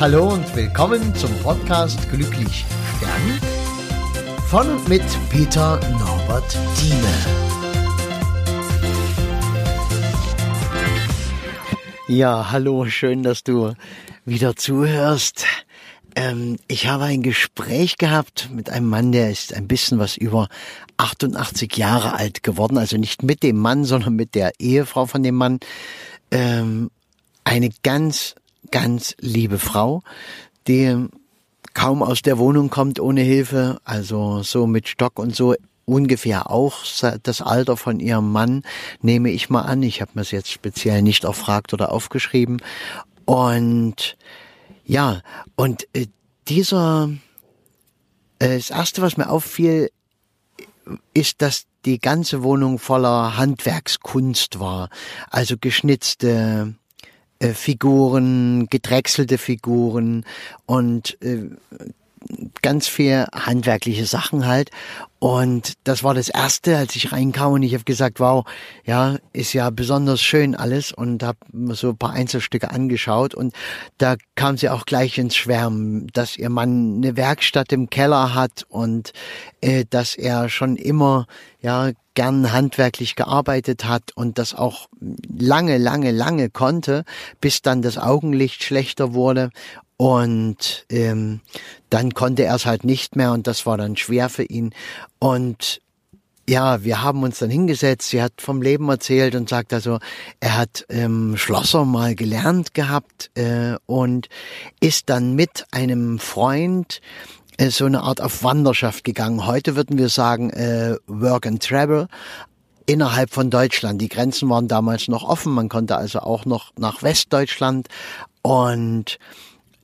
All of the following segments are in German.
Hallo und willkommen zum Podcast Glücklich Stern von und mit Peter Norbert Thieme. Ja, hallo, schön, dass du wieder zuhörst. Ähm, ich habe ein Gespräch gehabt mit einem Mann, der ist ein bisschen was über 88 Jahre alt geworden, also nicht mit dem Mann, sondern mit der Ehefrau von dem Mann. Ähm, eine ganz ganz liebe Frau, die kaum aus der Wohnung kommt ohne Hilfe, also so mit Stock und so ungefähr auch das Alter von ihrem Mann, nehme ich mal an. Ich habe mir es jetzt speziell nicht erfragt oder aufgeschrieben. Und ja, und äh, dieser, äh, das Erste, was mir auffiel, ist, dass die ganze Wohnung voller Handwerkskunst war. Also geschnitzte Figuren, gedrechselte Figuren und äh, ganz viel handwerkliche Sachen halt. Und das war das erste, als ich reinkam und ich habe gesagt, wow, ja, ist ja besonders schön alles. Und habe so ein paar Einzelstücke angeschaut. Und da kam sie auch gleich ins Schwärmen, dass ihr Mann eine Werkstatt im Keller hat und äh, dass er schon immer ja gern handwerklich gearbeitet hat und das auch lange, lange, lange konnte, bis dann das Augenlicht schlechter wurde und ähm, dann konnte er es halt nicht mehr und das war dann schwer für ihn. Und ja, wir haben uns dann hingesetzt. Sie hat vom Leben erzählt und sagt also, er hat ähm, Schlosser mal gelernt gehabt äh, und ist dann mit einem Freund äh, so eine Art auf Wanderschaft gegangen. Heute würden wir sagen äh, Work and Travel innerhalb von Deutschland. Die Grenzen waren damals noch offen. Man konnte also auch noch nach Westdeutschland und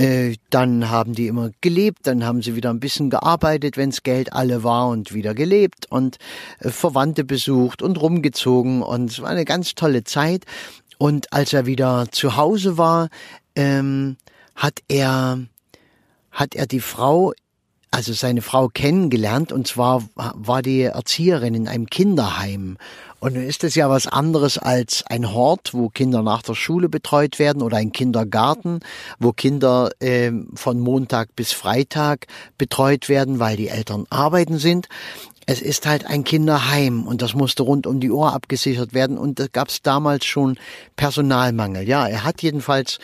äh, dann haben die immer gelebt, dann haben sie wieder ein bisschen gearbeitet, wenns Geld alle war und wieder gelebt und äh, Verwandte besucht und rumgezogen und es war eine ganz tolle Zeit. Und als er wieder zu Hause war, ähm, hat er hat er die Frau also seine Frau kennengelernt und zwar war die Erzieherin in einem Kinderheim. Und nun ist es ja was anderes als ein Hort, wo Kinder nach der Schule betreut werden oder ein Kindergarten, wo Kinder äh, von Montag bis Freitag betreut werden, weil die Eltern arbeiten sind. Es ist halt ein Kinderheim und das musste rund um die Uhr abgesichert werden und da gab es damals schon Personalmangel. Ja, er hat jedenfalls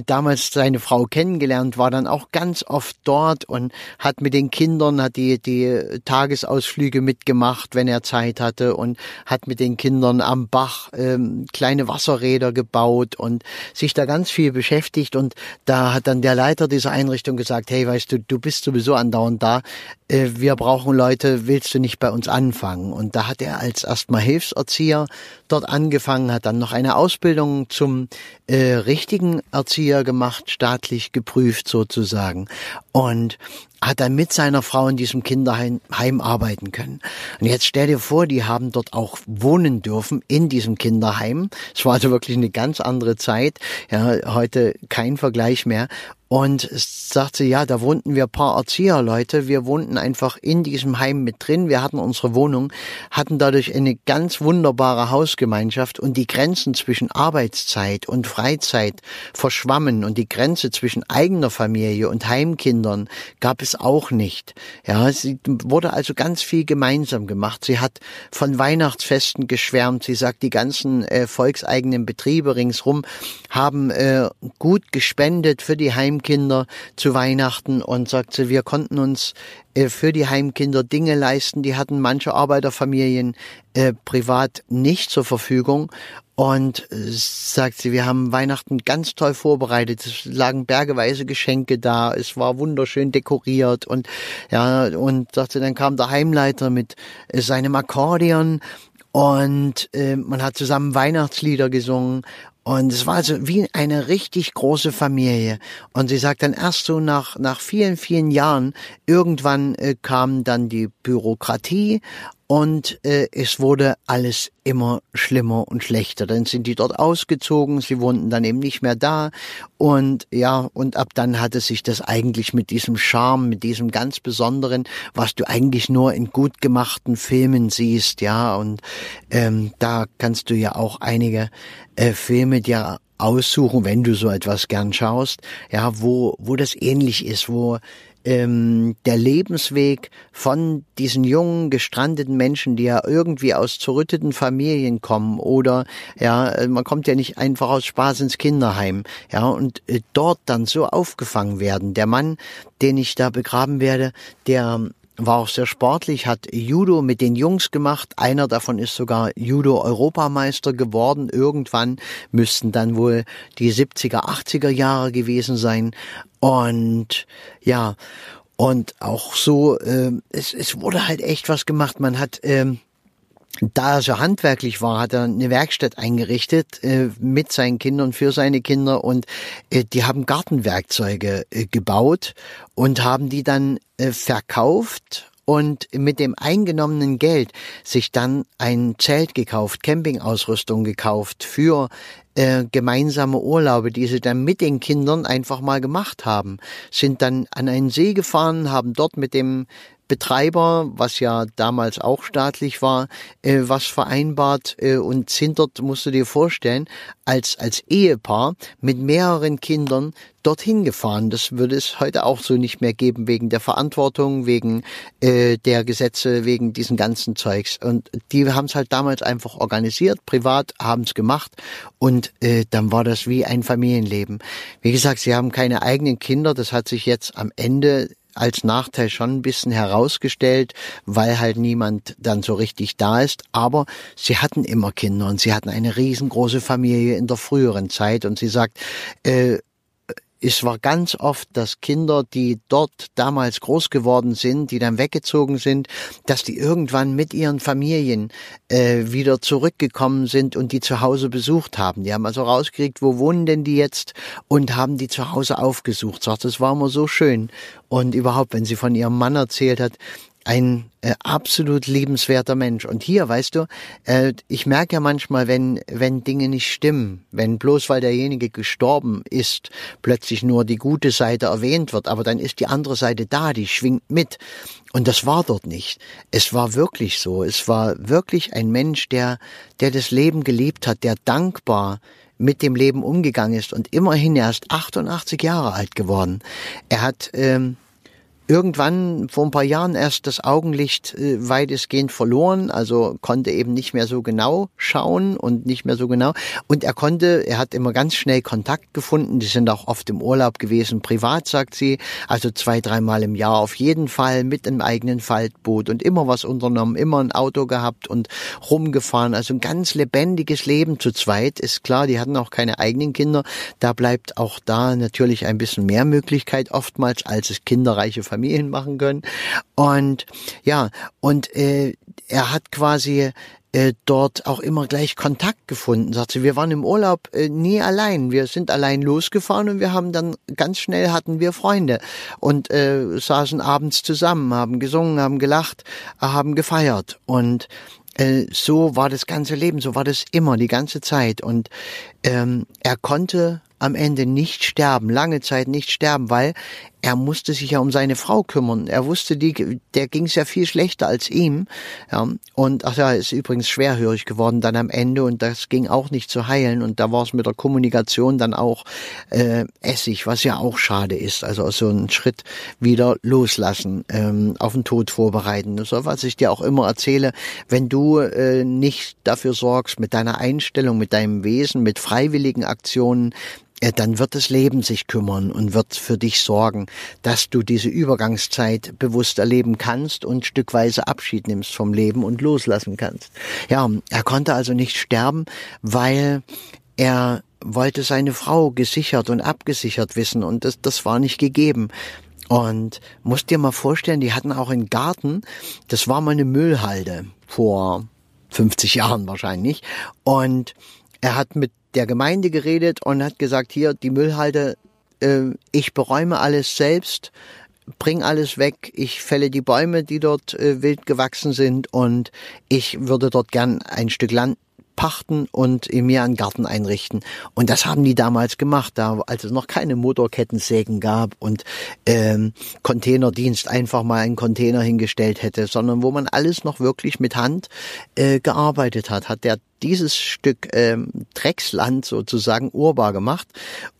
damals seine Frau kennengelernt, war dann auch ganz oft dort und hat mit den Kindern, hat die, die Tagesausflüge mitgemacht, wenn er Zeit hatte und hat mit den Kindern am Bach ähm, kleine Wasserräder gebaut und sich da ganz viel beschäftigt und da hat dann der Leiter dieser Einrichtung gesagt, hey, weißt du, du bist sowieso andauernd da, äh, wir brauchen Leute, willst du nicht bei uns anfangen? Und da hat er als erstmal Hilfserzieher dort angefangen, hat dann noch eine Ausbildung zum äh, richtigen Erzieher Erzieher gemacht, staatlich geprüft sozusagen. Und hat dann mit seiner Frau in diesem Kinderheim arbeiten können. Und jetzt stell dir vor, die haben dort auch wohnen dürfen in diesem Kinderheim. Es war also wirklich eine ganz andere Zeit. Ja, heute kein Vergleich mehr. Und sagt sie, ja, da wohnten wir paar Erzieherleute. Wir wohnten einfach in diesem Heim mit drin. Wir hatten unsere Wohnung, hatten dadurch eine ganz wunderbare Hausgemeinschaft und die Grenzen zwischen Arbeitszeit und Freizeit verschwammen und die Grenze zwischen eigener Familie und Heimkindern gab es auch nicht. Ja, sie wurde also ganz viel gemeinsam gemacht. Sie hat von Weihnachtsfesten geschwärmt. Sie sagt, die ganzen äh, volkseigenen Betriebe ringsrum haben äh, gut gespendet für die Heimkinder zu Weihnachten und sagte, wir konnten uns äh, für die Heimkinder Dinge leisten, die hatten manche Arbeiterfamilien äh, privat nicht zur Verfügung. Und äh, sagt sie, wir haben Weihnachten ganz toll vorbereitet. Es lagen bergeweise Geschenke da. Es war wunderschön dekoriert und ja und sagte, dann kam der Heimleiter mit äh, seinem Akkordeon und äh, man hat zusammen Weihnachtslieder gesungen und es war also wie eine richtig große Familie. Und sie sagt dann erst so nach, nach vielen, vielen Jahren, irgendwann äh, kam dann die Bürokratie und äh, es wurde alles immer schlimmer und schlechter. Dann sind die dort ausgezogen, sie wohnten dann eben nicht mehr da. Und ja, und ab dann hatte sich das eigentlich mit diesem Charme, mit diesem ganz Besonderen, was du eigentlich nur in gut gemachten Filmen siehst, ja. Und ähm, da kannst du ja auch einige äh, Filme dir aussuchen, wenn du so etwas gern schaust, ja, wo, wo das ähnlich ist, wo ähm, der Lebensweg von diesen jungen gestrandeten Menschen, die ja irgendwie aus zerrütteten Familien kommen oder ja, äh, man kommt ja nicht einfach aus Spaß ins Kinderheim, ja, und äh, dort dann so aufgefangen werden. Der Mann, den ich da begraben werde, der war auch sehr sportlich, hat Judo mit den Jungs gemacht. Einer davon ist sogar Judo-Europameister geworden. Irgendwann müssten dann wohl die 70er, 80er Jahre gewesen sein. Und ja, und auch so, äh, es, es wurde halt echt was gemacht. Man hat ähm, da er so handwerklich war, hat er eine Werkstatt eingerichtet äh, mit seinen Kindern, für seine Kinder. Und äh, die haben Gartenwerkzeuge äh, gebaut und haben die dann äh, verkauft und mit dem eingenommenen Geld sich dann ein Zelt gekauft, Campingausrüstung gekauft für äh, gemeinsame Urlaube, die sie dann mit den Kindern einfach mal gemacht haben, sind dann an einen See gefahren, haben dort mit dem Betreiber, was ja damals auch staatlich war, äh, was vereinbart äh, und sind dort, musst du dir vorstellen, als, als Ehepaar mit mehreren Kindern dorthin gefahren. Das würde es heute auch so nicht mehr geben, wegen der Verantwortung, wegen äh, der Gesetze, wegen diesen ganzen Zeugs. Und die haben es halt damals einfach organisiert, privat haben es gemacht und äh, dann war das wie ein Familienleben. Wie gesagt, sie haben keine eigenen Kinder, das hat sich jetzt am Ende als Nachteil schon ein bisschen herausgestellt, weil halt niemand dann so richtig da ist. Aber sie hatten immer Kinder und sie hatten eine riesengroße Familie in der früheren Zeit. Und sie sagt, äh, es war ganz oft, dass Kinder, die dort damals groß geworden sind, die dann weggezogen sind, dass die irgendwann mit ihren Familien äh, wieder zurückgekommen sind und die zu Hause besucht haben. Die haben also rausgekriegt, wo wohnen denn die jetzt und haben die zu Hause aufgesucht. Sagt, das war immer so schön. Und überhaupt, wenn sie von ihrem Mann erzählt hat, ein äh, absolut liebenswerter Mensch. Und hier, weißt du, äh, ich merke ja manchmal, wenn, wenn Dinge nicht stimmen, wenn bloß weil derjenige gestorben ist, plötzlich nur die gute Seite erwähnt wird, aber dann ist die andere Seite da, die schwingt mit. Und das war dort nicht. Es war wirklich so. Es war wirklich ein Mensch, der, der das Leben geliebt hat, der dankbar mit dem Leben umgegangen ist und immerhin erst 88 Jahre alt geworden. Er hat ähm, irgendwann vor ein paar Jahren erst das Augenlicht äh, weitestgehend verloren, also konnte eben nicht mehr so genau schauen und nicht mehr so genau. Und er konnte, er hat immer ganz schnell Kontakt gefunden. Die sind auch oft im Urlaub gewesen, privat, sagt sie. Also zwei, dreimal im Jahr auf jeden Fall mit einem eigenen Faltboot und immer was unternommen, immer ein Auto gehabt und rumgefahren. Also ein ganz lebendiges Leben zu zweit. Ist klar, die hatten auch keine eigenen Kinder. Da bleibt auch da natürlich ein bisschen mehr Möglichkeit oftmals, als es kinderreiche Familien Familien machen können. Und ja, und äh, er hat quasi äh, dort auch immer gleich Kontakt gefunden. Sagt sie, wir waren im Urlaub äh, nie allein. Wir sind allein losgefahren und wir haben dann ganz schnell hatten wir Freunde und äh, saßen abends zusammen, haben gesungen, haben gelacht, haben gefeiert und äh, so war das ganze Leben, so war das immer die ganze Zeit und ähm, er konnte am Ende nicht sterben, lange Zeit nicht sterben, weil er musste sich ja um seine Frau kümmern. Er wusste, die, der ging es ja viel schlechter als ihm. Ja, und ach ja, ist übrigens schwerhörig geworden dann am Ende und das ging auch nicht zu heilen. Und da war es mit der Kommunikation dann auch äh, Essig, was ja auch schade ist. Also so einen Schritt wieder loslassen, ähm, auf den Tod vorbereiten. So was ich dir auch immer erzähle, wenn du äh, nicht dafür sorgst, mit deiner Einstellung, mit deinem Wesen, mit freiwilligen Aktionen, dann wird das Leben sich kümmern und wird für dich sorgen, dass du diese Übergangszeit bewusst erleben kannst und stückweise Abschied nimmst vom Leben und loslassen kannst. Ja, er konnte also nicht sterben, weil er wollte seine Frau gesichert und abgesichert wissen und das, das war nicht gegeben. Und musst dir mal vorstellen, die hatten auch einen Garten, das war mal eine Müllhalde vor 50 Jahren wahrscheinlich. Und er hat mit der Gemeinde geredet und hat gesagt, hier, die Müllhalde, äh, ich beräume alles selbst, bring alles weg, ich fälle die Bäume, die dort äh, wild gewachsen sind und ich würde dort gern ein Stück Land pachten und mir einen Garten einrichten. Und das haben die damals gemacht, da als es noch keine Motorkettensägen gab und ähm, Containerdienst einfach mal einen Container hingestellt hätte, sondern wo man alles noch wirklich mit Hand äh, gearbeitet hat, hat der dieses Stück ähm, Drecksland sozusagen urbar gemacht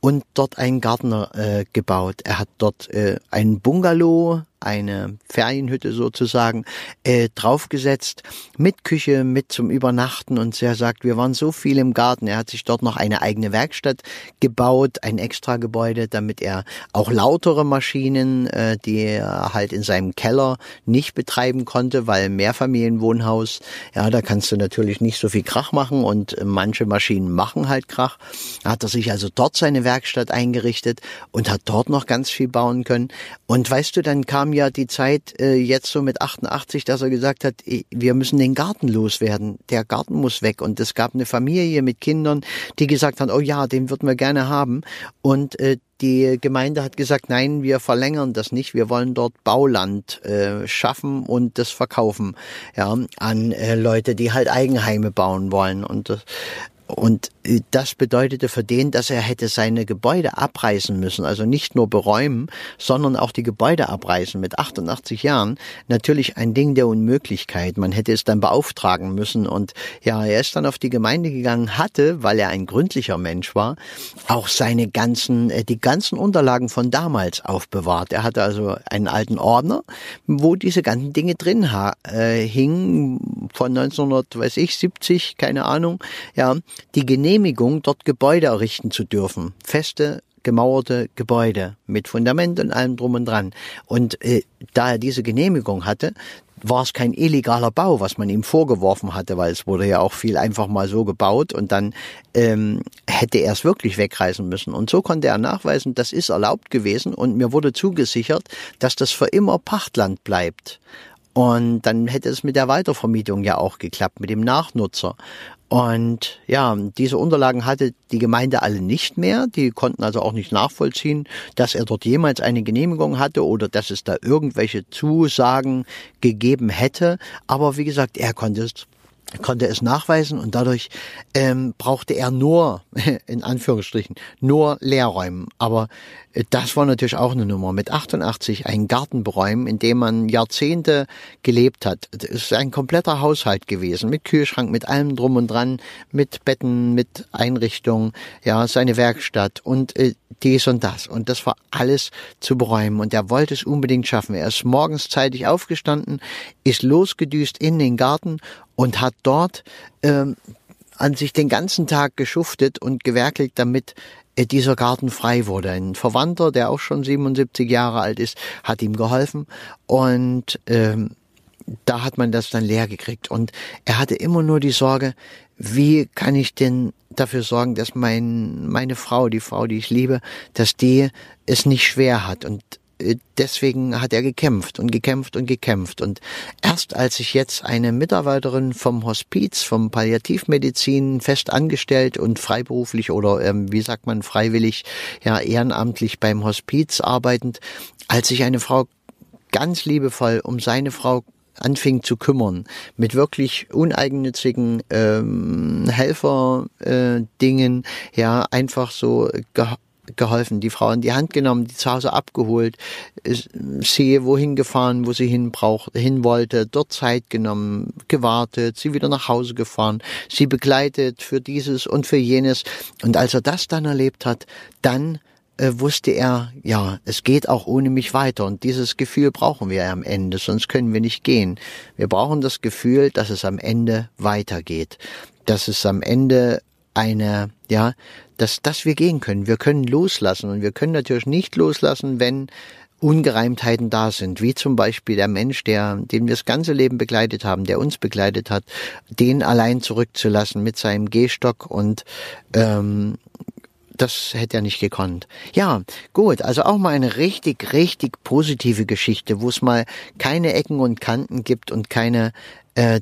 und dort einen Gärtner äh, gebaut. Er hat dort äh, einen Bungalow eine Ferienhütte sozusagen äh, draufgesetzt mit Küche, mit zum Übernachten und er sagt, wir waren so viel im Garten. Er hat sich dort noch eine eigene Werkstatt gebaut, ein extra Gebäude, damit er auch lautere Maschinen, äh, die er halt in seinem Keller nicht betreiben konnte, weil Mehrfamilienwohnhaus, ja, da kannst du natürlich nicht so viel Krach machen und manche Maschinen machen halt Krach. Hat er sich also dort seine Werkstatt eingerichtet und hat dort noch ganz viel bauen können. Und weißt du, dann kam ja die Zeit äh, jetzt so mit 88, dass er gesagt hat, wir müssen den Garten loswerden. Der Garten muss weg. Und es gab eine Familie mit Kindern, die gesagt haben, oh ja, den würden wir gerne haben. Und äh, die Gemeinde hat gesagt, nein, wir verlängern das nicht. Wir wollen dort Bauland äh, schaffen und das verkaufen ja, an äh, Leute, die halt Eigenheime bauen wollen. Und das, und äh, das bedeutete für den, dass er hätte seine Gebäude abreißen müssen, also nicht nur beräumen, sondern auch die Gebäude abreißen mit 88 Jahren. Natürlich ein Ding der Unmöglichkeit. Man hätte es dann beauftragen müssen und ja, er ist dann auf die Gemeinde gegangen, hatte, weil er ein gründlicher Mensch war, auch seine ganzen, äh, die ganzen Unterlagen von damals aufbewahrt. Er hatte also einen alten Ordner, wo diese ganzen Dinge drin äh, hingen von 1900, weiß ich, 70, keine Ahnung, ja, die Genehmigung, dort Gebäude errichten zu dürfen. Feste gemauerte Gebäude mit Fundament und allem drum und dran. Und äh, da er diese Genehmigung hatte, war es kein illegaler Bau, was man ihm vorgeworfen hatte, weil es wurde ja auch viel einfach mal so gebaut und dann ähm, hätte er es wirklich wegreißen müssen. Und so konnte er nachweisen, das ist erlaubt gewesen und mir wurde zugesichert, dass das für immer Pachtland bleibt. Und dann hätte es mit der Weitervermietung ja auch geklappt, mit dem Nachnutzer. Und ja, diese Unterlagen hatte die Gemeinde alle nicht mehr. Die konnten also auch nicht nachvollziehen, dass er dort jemals eine Genehmigung hatte oder dass es da irgendwelche Zusagen gegeben hätte. Aber wie gesagt, er konnte es konnte es nachweisen und dadurch ähm, brauchte er nur, in Anführungsstrichen, nur Leerräumen. Aber das war natürlich auch eine Nummer. Mit 88 einen Garten beräumen, in dem man Jahrzehnte gelebt hat. Das ist ein kompletter Haushalt gewesen, mit Kühlschrank, mit allem drum und dran, mit Betten, mit Einrichtungen, ja, seine Werkstatt und äh, dies und das. Und das war alles zu beräumen. Und er wollte es unbedingt schaffen. Er ist morgens zeitig aufgestanden, ist losgedüst in den Garten und hat dort ähm, an sich den ganzen Tag geschuftet und gewerkelt, damit äh, dieser Garten frei wurde. Ein Verwandter, der auch schon 77 Jahre alt ist, hat ihm geholfen und ähm, da hat man das dann leer gekriegt. Und er hatte immer nur die Sorge, wie kann ich denn dafür sorgen, dass mein, meine Frau, die Frau, die ich liebe, dass die es nicht schwer hat. Und deswegen hat er gekämpft und gekämpft und gekämpft. Und erst als ich jetzt eine Mitarbeiterin vom Hospiz, vom Palliativmedizin fest angestellt und freiberuflich oder ähm, wie sagt man freiwillig, ja ehrenamtlich beim Hospiz arbeitend, als ich eine Frau ganz liebevoll um seine Frau anfing zu kümmern, mit wirklich uneigennützigen ähm, Helferdingen, äh, ja, einfach so geholfen, die Frau in die Hand genommen, die zu Hause abgeholt, sie wohin gefahren, wo sie hin braucht, hin wollte, dort Zeit genommen, gewartet, sie wieder nach Hause gefahren, sie begleitet für dieses und für jenes. Und als er das dann erlebt hat, dann äh, wusste er, ja, es geht auch ohne mich weiter. Und dieses Gefühl brauchen wir am Ende, sonst können wir nicht gehen. Wir brauchen das Gefühl, dass es am Ende weitergeht. Dass es am Ende eine, ja, dass, dass wir gehen können. Wir können loslassen und wir können natürlich nicht loslassen, wenn Ungereimtheiten da sind, wie zum Beispiel der Mensch, der, den wir das ganze Leben begleitet haben, der uns begleitet hat, den allein zurückzulassen mit seinem Gehstock und ähm, das hätte er nicht gekonnt. Ja, gut, also auch mal eine richtig, richtig positive Geschichte, wo es mal keine Ecken und Kanten gibt und keine äh,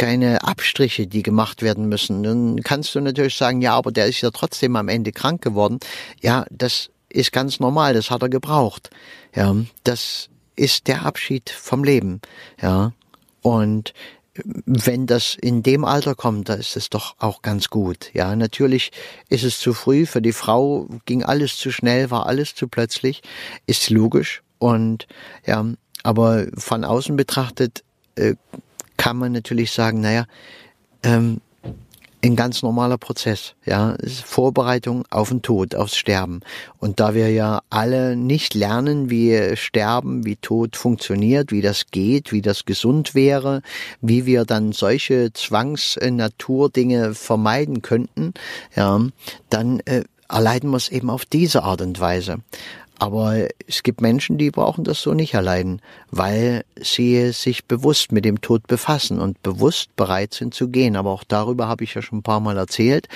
keine Abstriche, die gemacht werden müssen. Dann kannst du natürlich sagen, ja, aber der ist ja trotzdem am Ende krank geworden. Ja, das ist ganz normal, das hat er gebraucht. Ja, das ist der Abschied vom Leben. Ja, und wenn das in dem Alter kommt, da ist es doch auch ganz gut. Ja, natürlich ist es zu früh. Für die Frau ging alles zu schnell, war alles zu plötzlich. Ist logisch. Und ja, aber von außen betrachtet äh, kann man natürlich sagen, naja, ähm, ein ganz normaler Prozess, ja, Vorbereitung auf den Tod, aufs Sterben. Und da wir ja alle nicht lernen, wie Sterben, wie Tod funktioniert, wie das geht, wie das gesund wäre, wie wir dann solche Zwangs-Naturdinge vermeiden könnten, ja, dann äh, erleiden wir es eben auf diese Art und Weise. Aber es gibt Menschen, die brauchen das so nicht erleiden, weil sie sich bewusst mit dem Tod befassen und bewusst bereit sind zu gehen. Aber auch darüber habe ich ja schon ein paar Mal erzählt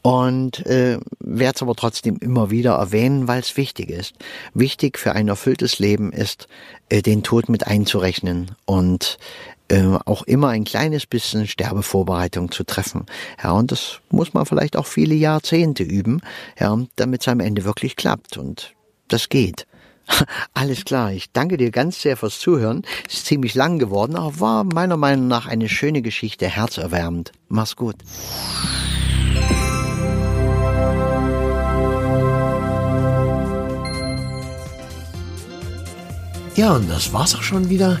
und äh, werde es aber trotzdem immer wieder erwähnen, weil es wichtig ist. Wichtig für ein erfülltes Leben ist, äh, den Tod mit einzurechnen und äh, auch immer ein kleines bisschen Sterbevorbereitung zu treffen. Ja, und das muss man vielleicht auch viele Jahrzehnte üben, ja, damit es am Ende wirklich klappt. Und das geht. Alles klar, ich danke dir ganz sehr fürs Zuhören. Ist ziemlich lang geworden, aber war meiner Meinung nach eine schöne Geschichte, herzerwärmend. Mach's gut. Ja, und das war's auch schon wieder.